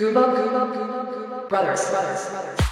Gooba Gooba Gooba Gooba Brothers Brothers Brothers.